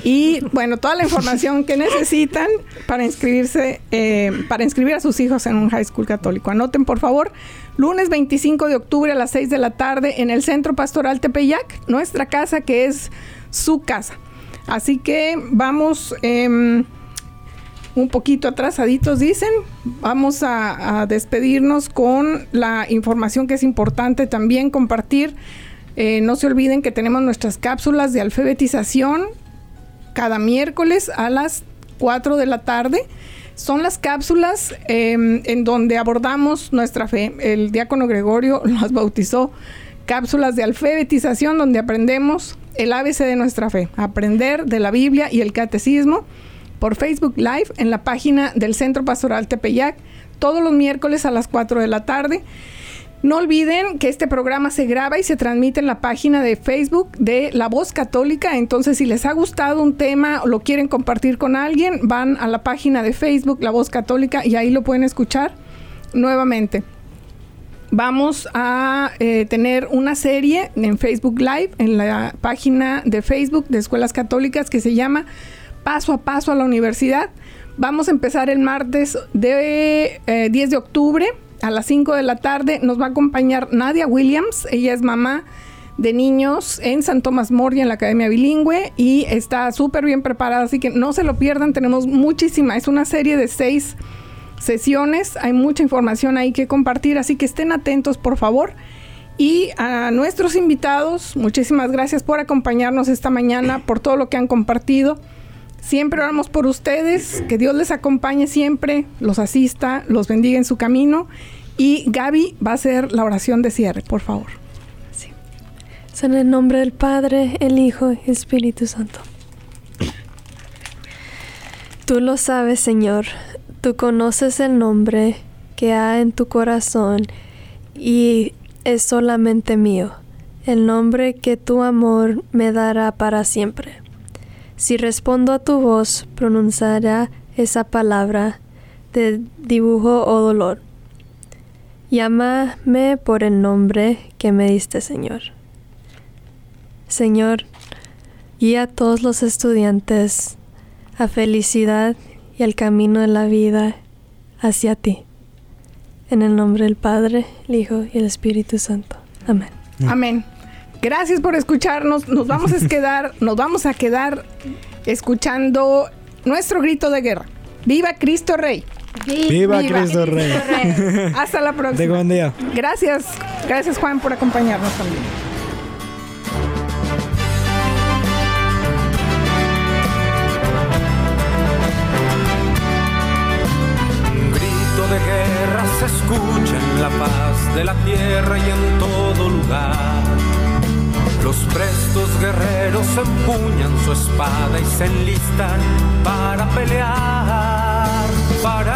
y bueno, toda la información que necesitan para inscribirse, eh, para inscribir a sus hijos en un high school católico. Anoten por favor, lunes 25 de octubre a las 6 de la tarde en el Centro Pastoral Tepeyac, nuestra casa que es su casa. Así que vamos em, un poquito atrasaditos, dicen. Vamos a, a despedirnos con la información que es importante también compartir eh, no se olviden que tenemos nuestras cápsulas de alfabetización cada miércoles a las 4 de la tarde. Son las cápsulas em, en donde abordamos nuestra fe. El diácono Gregorio las bautizó cápsulas de alfabetización donde aprendemos el ABC de nuestra fe, aprender de la Biblia y el catecismo por Facebook Live en la página del Centro Pastoral Tepeyac todos los miércoles a las 4 de la tarde. No olviden que este programa se graba y se transmite en la página de Facebook de La Voz Católica. Entonces, si les ha gustado un tema o lo quieren compartir con alguien, van a la página de Facebook La Voz Católica y ahí lo pueden escuchar nuevamente. Vamos a eh, tener una serie en Facebook Live, en la página de Facebook de Escuelas Católicas que se llama Paso a Paso a la Universidad. Vamos a empezar el martes de 10 eh, de octubre a las 5 de la tarde nos va a acompañar Nadia Williams. Ella es mamá de niños en San Tomás Moria en la Academia Bilingüe y está súper bien preparada, así que no se lo pierdan, tenemos muchísima, es una serie de seis sesiones, hay mucha información ahí que compartir, así que estén atentos por favor. Y a nuestros invitados, muchísimas gracias por acompañarnos esta mañana, por todo lo que han compartido. Siempre oramos por ustedes, que Dios les acompañe siempre, los asista, los bendiga en su camino. Y Gaby va a hacer la oración de cierre, por favor. En el nombre del Padre, el Hijo y el Espíritu Santo. Tú lo sabes, Señor. Tú conoces el nombre que hay en tu corazón y es solamente mío, el nombre que tu amor me dará para siempre. Si respondo a tu voz, pronunciará esa palabra de dibujo o dolor. Llámame por el nombre que me diste, Señor. Señor, guía a todos los estudiantes a felicidad y al camino de la vida hacia ti. En el nombre del Padre, el Hijo y el Espíritu Santo. Amén. Amén. Gracias por escucharnos. Nos vamos a quedar, nos vamos a quedar escuchando nuestro grito de guerra. ¡Viva Cristo Rey! ¡Viva, Cristo Rey! Hasta la próxima. De buen día. Gracias, gracias Juan por acompañarnos también. Un grito de guerra se escucha en la paz de la tierra y en todo lugar. Los prestos guerreros empuñan su espada y se enlistan para pelear. Para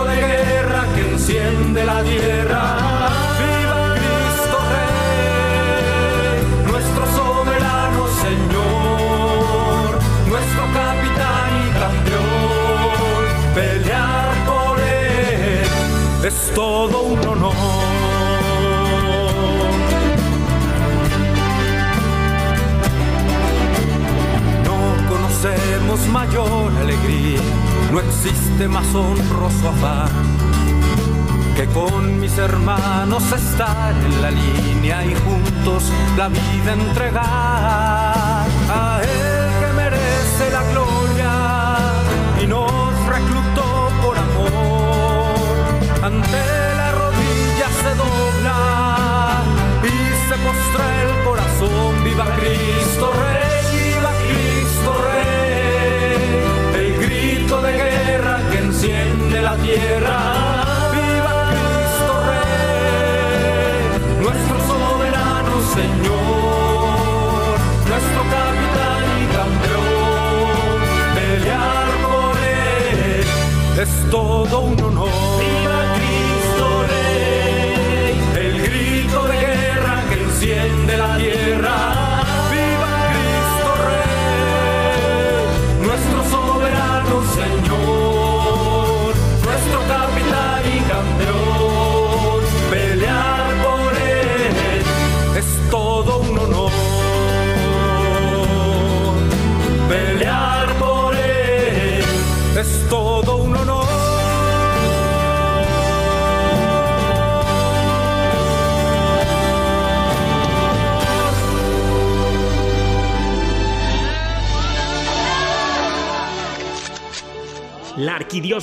de guerra que enciende la tierra. Viva Cristo Rey, nuestro soberano Señor, nuestro capitán y campeón. Pelear por él es todo un honor. No conocemos mayor alegría, no existe más honroso afán que con mis hermanos estar en la línea y juntos la vida entregar